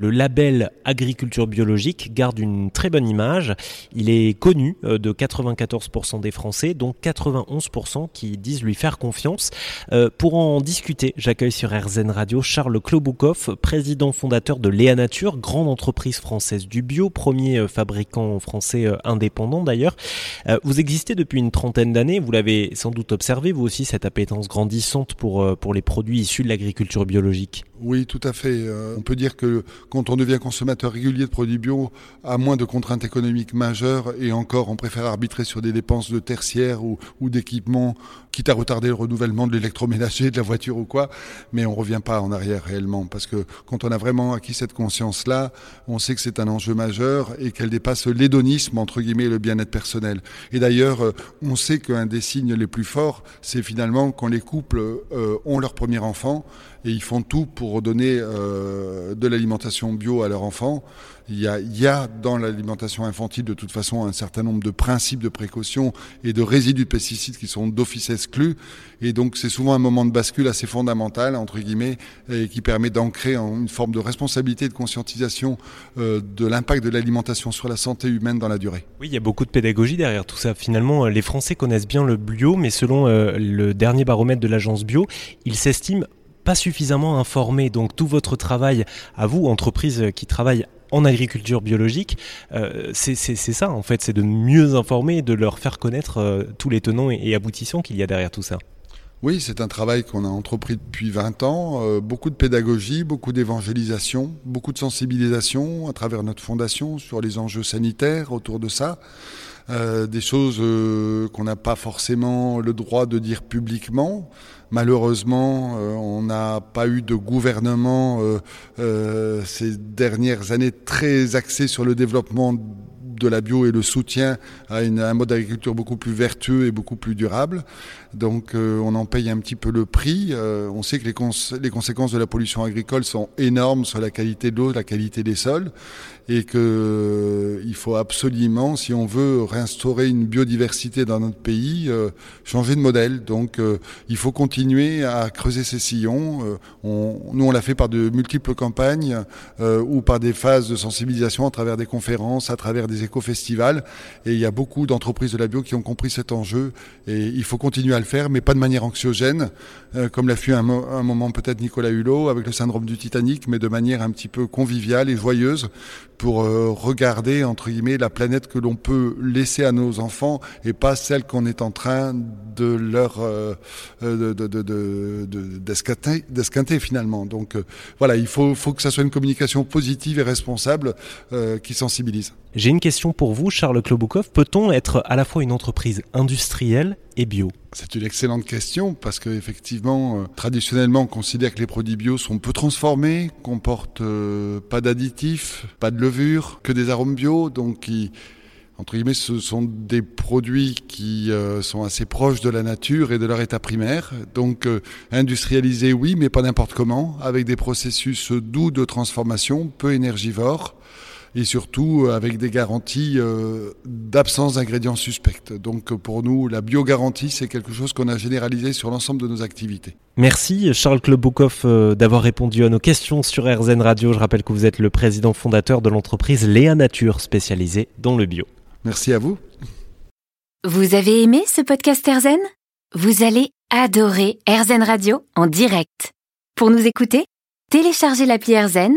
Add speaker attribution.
Speaker 1: Le label agriculture biologique garde une très bonne image. Il est connu euh, de 94% des Français, dont 91% qui disent lui faire confiance. Euh, pour en discuter, j'accueille sur RZN Radio Charles Kloboukov, président fondateur de Léa Nature, grande entreprise française du bio, premier euh, fabricant français indépendant d'ailleurs. Vous existez depuis une trentaine d'années, vous l'avez sans doute observé, vous aussi, cette appétence grandissante pour, pour les produits issus de l'agriculture biologique.
Speaker 2: Oui, tout à fait. On peut dire que quand on devient consommateur régulier de produits bio, à moins de contraintes économiques majeures, et encore, on préfère arbitrer sur des dépenses de tertiaire ou, ou d'équipement, quitte à retarder le renouvellement de l'électroménager, de la voiture ou quoi, mais on revient pas en arrière réellement, parce que quand on a vraiment acquis cette conscience-là, on sait que c'est un enjeu majeur et qu'elle dépasse l'hédonisme, entre guillemets, et le bien-être personnel. Et d'ailleurs, euh, on sait qu'un des signes les plus forts, c'est finalement quand les couples euh, ont leur premier enfant, et ils font tout pour donner euh, de l'alimentation bio à y, a, il y a dans l'alimentation infantile de toute façon un certain nombre de principes de précaution et de résidus de pesticides qui sont d'office Et donc c'est souvent un moment de bascule assez fondamental, entre guillemets, et qui permet d'ancrer une forme de responsabilité et de conscientisation euh, de l'impact de l'alimentation sur la santé humaine dans la durée.
Speaker 1: Oui, il y a beaucoup de pédagogie derrière tout ça. Finalement, les Français connaissent bien le bio, mais selon euh, le dernier baromètre de l'agence bio, ils s'estiment pas suffisamment informés. Donc tout votre travail à vous, entreprise qui travaille en agriculture biologique, euh, c'est ça en fait, c'est de mieux informer, de leur faire connaître euh, tous les tenants et, aboutissants qu'il y a derrière tout ça.
Speaker 2: Oui, c'est un travail qu'on a entrepris depuis 20 ans, euh, beaucoup de pédagogie, beaucoup d'évangélisation, beaucoup de sensibilisation à travers notre fondation sur les enjeux sanitaires autour de ça. Euh, des choses euh, qu'on n'a pas forcément le droit de dire publiquement. Malheureusement, on n'a pas eu de gouvernement ces dernières années très axé sur le développement de la bio et le soutien à un mode d'agriculture beaucoup plus vertueux et beaucoup plus durable. Donc euh, on en paye un petit peu le prix. Euh, on sait que les, conséquences de la pollution agricole sont énormes sur la qualité de l'eau, la qualité des sols, et que euh, faut absolument, si on veut réinstaurer une biodiversité dans notre pays, changer de modèle. Donc il faut continuer à creuser ces sillons. On, nous on l'a fait par de multiples campagnes ou par des phases de sensibilisation à travers des conférences, à travers des éco-festivals. Et il y a beaucoup d'entreprises de la bio qui ont compris cet enjeu. Et il faut continuer à le faire, mais pas de manière anxiogène, euh, comme l'a fait un, un moment peut-être Nicolas Hulot avec le syndrome du Titanic, mais de manière un petit peu conviviale et joyeuse pour euh, regarder, entre guillemets, la planète que l'on peut laisser à nos enfants et pas celle qu'on est en train de leur euh, de, de, de, d'esquinter finalement. Donc voilà, il faut, faut que ça soit une communication positive et responsable qui sensibilise.
Speaker 1: J'ai une question pour vous, Charles Kloboukov. Peut-on être à la fois une entreprise industrielle
Speaker 2: C'est une excellente question parce qu'effectivement, euh, traditionnellement, on considère que les produits bio sont peu transformés, comportent euh, pas d'additifs, pas de levure, que des arômes bio, donc qui, entre guillemets, ce sont des produits qui euh, sont assez proches de la nature et de leur état primaire. Donc industrialisés, oui, mais pas n'importe comment, avec des processus doux de transformation, peu énergivores et surtout euh, avec des garanties euh, d'absence d'ingrédients suspects. Donc pour nous, la biogarantie, c'est quelque chose qu'on a généralisé sur l'ensemble de nos activités.
Speaker 1: Merci Charles Kloboukov euh, d'avoir répondu à nos questions sur RZN Radio. Je rappelle que vous êtes le président fondateur de l'entreprise Léa Nature spécialisée dans le bio.
Speaker 2: Merci à vous.
Speaker 3: Vous avez aimé ce podcast RZN Vous allez adorer RZN Radio en direct. Pour nous écouter, téléchargez l'appli RZN